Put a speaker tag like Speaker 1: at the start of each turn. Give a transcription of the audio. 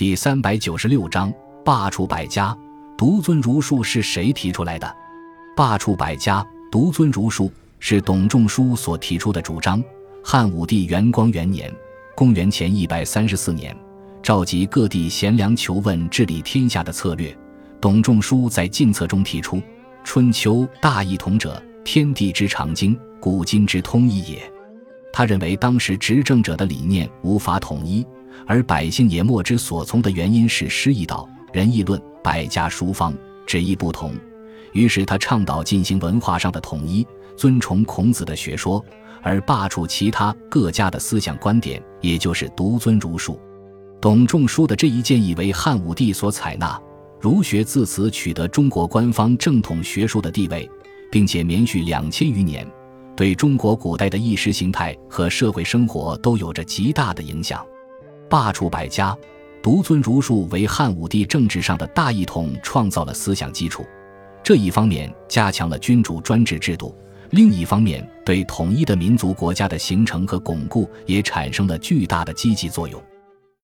Speaker 1: 第三百九十六章罢黜百家，独尊儒术是谁提出来的？罢黜百家，独尊儒术是董仲舒所提出的主张。汉武帝元光元年（公元前一百三十四年），召集各地贤良求问治理天下的策略。董仲舒在进策中提出：“春秋大一统者，天地之常经，古今之通义也。”他认为当时执政者的理念无法统一。而百姓也莫之所从的原因是诗意道、仁义论、百家书方旨意不同，于是他倡导进行文化上的统一，尊崇孔子的学说，而罢黜其他各家的思想观点，也就是独尊儒术。董仲舒的这一建议为汉武帝所采纳，儒学自此取得中国官方正统学术的地位，并且连续两千余年，对中国古代的意识形态和社会生活都有着极大的影响。罢黜百家，独尊儒术，为汉武帝政治上的大一统创造了思想基础。这一方面加强了君主专制制度，另一方面对统一的民族国家的形成和巩固也产生了巨大的积极作用。